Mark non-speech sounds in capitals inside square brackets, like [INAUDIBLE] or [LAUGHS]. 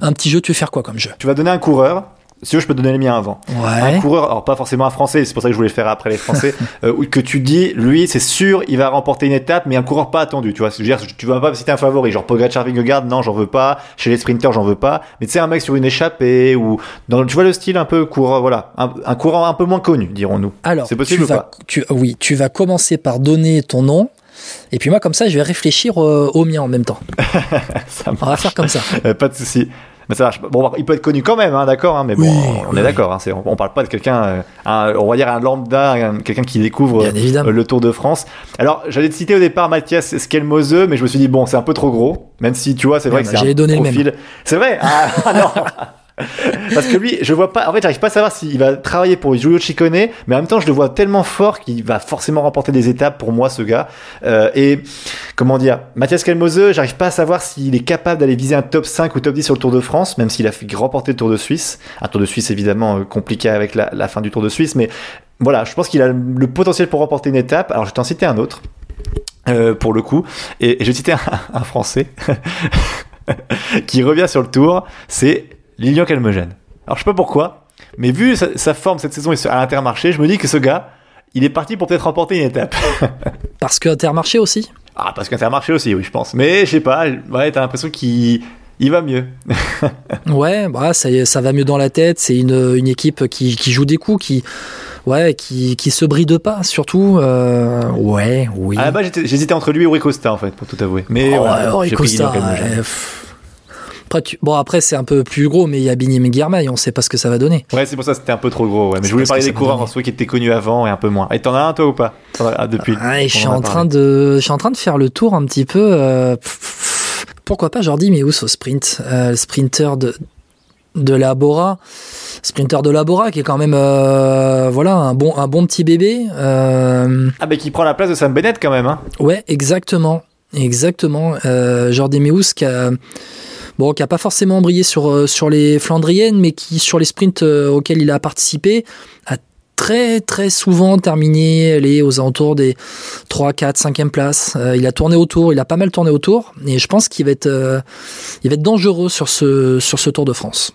Un petit jeu, tu veux faire quoi comme jeu Tu vas donner un coureur. Si je peux te donner les miens avant. Ouais. Un coureur, alors pas forcément un français, c'est pour ça que je voulais le faire après les français, [LAUGHS] euh, où- que tu dis, lui, c'est sûr, il va remporter une étape, mais un coureur pas attendu, tu vois. Je veux dire, tu vas pas me citer un favori, genre Pogacar, Vingegaard, non, j'en veux pas. Chez les sprinters, j'en veux pas. Mais tu sais, un mec sur une échappée, ou dans, tu vois le style un peu coureur, voilà. Un, un coureur un peu moins connu, dirons-nous. Alors, C'est possible tu ou vas, pas? tu, oui, tu vas commencer par donner ton nom. Et puis moi, comme ça, je vais réfléchir euh, au mien en même temps. [LAUGHS] Ça On va faire comme ça. Euh, pas de souci. Mais ça marche. Bon, il peut être connu quand même, hein, d'accord, hein, mais bon, Oui, on oui, est d'accord. Hein, on, on parle pas de quelqu'un, euh, on va dire un lambda, un- quelqu'un qui découvre euh, le Tour de France. Alors, j'allais te citer au départ Mathias Skelmose, mais je me suis dit bon, c'est un peu trop gros, même si tu vois, c'est vrai Ouais, que c'est un même. profil. C'est vrai? Ah [LAUGHS] non. [LAUGHS] Parce que lui, je vois pas. En fait, j'arrive pas à savoir s'il va travailler pour Giulio Ciccone, mais en même temps, je le vois tellement fort qu'il va forcément remporter des étapes pour moi, ce gars. Euh, et comment dire, Mathias Kelmose, j'arrive pas à savoir s'il est capable d'aller viser un top 5 ou top 10 sur le Tour de France, même s'il a fait remporter le Tour de Suisse. Un Tour de Suisse évidemment euh, compliqué avec la, la fin du Tour de Suisse, mais voilà, je pense qu'il a le potentiel pour remporter une étape. Alors, je vais t'en citer un autre. euh, pour le coup, et, et je vais citer un, un Français [LAUGHS] qui revient sur le Tour, c'est Lilian Calmogène. Alors je sais pas pourquoi, mais vu sa, sa forme cette saison à l'Intermarché, je me dis que ce gars, il est parti pour peut-être remporter une étape. [LAUGHS] Parce que Intermarché aussi? Ah, parce qu'Intermarché aussi, oui, je pense. Mais je sais pas, ouais, t'as l'impression qu'il il va mieux. [LAUGHS] Ouais, bah, ça, ça va mieux dans la tête. C'est une, une équipe qui, qui joue des coups, qui, ouais, qui, qui se bride pas, surtout. euh, ouais, oui. Base, j'étais- j'hésitais entre lui et Rui Costa, en fait, pour tout avouer. Mais Oh, ouais, pris Costa, Lilian Calmogène. ouais, pff. Après, tu- Bon, après, c'est un peu plus gros, mais il y a Bini Girmay, on sait pas ce que ça va donner. Ouais, c'est pour ça que c'était un peu trop gros. Ouais. Mais je voulais parler des coureurs, donné. ceux qui étaient connus avant et un peu moins. Et t'en as un, toi, ou pas? As- ah, Depuis Ouais, je suis en en train de, je suis en train de faire le tour un petit peu. euh, pourquoi pas Jordi Meus au sprint, euh, sprinter de de la Bora, sprinter de la Bora qui est quand même euh, voilà un bon un bon petit bébé. euh, Ah, bah, qui prend la place de Sam Bennett, quand même. Hein. Ouais, exactement. Exactement. Euh, Jordi Meus qui a, bon, qui a pas forcément brillé sur, euh, sur les Flandriennes, mais qui, sur les sprints euh, auxquels il a participé, a très, très souvent terminé aux alentours des 3, 4, 5e places. Euh, il a tourné autour, il a pas mal tourné autour, et je pense qu'il va être, dangereux sur ce Tour de France.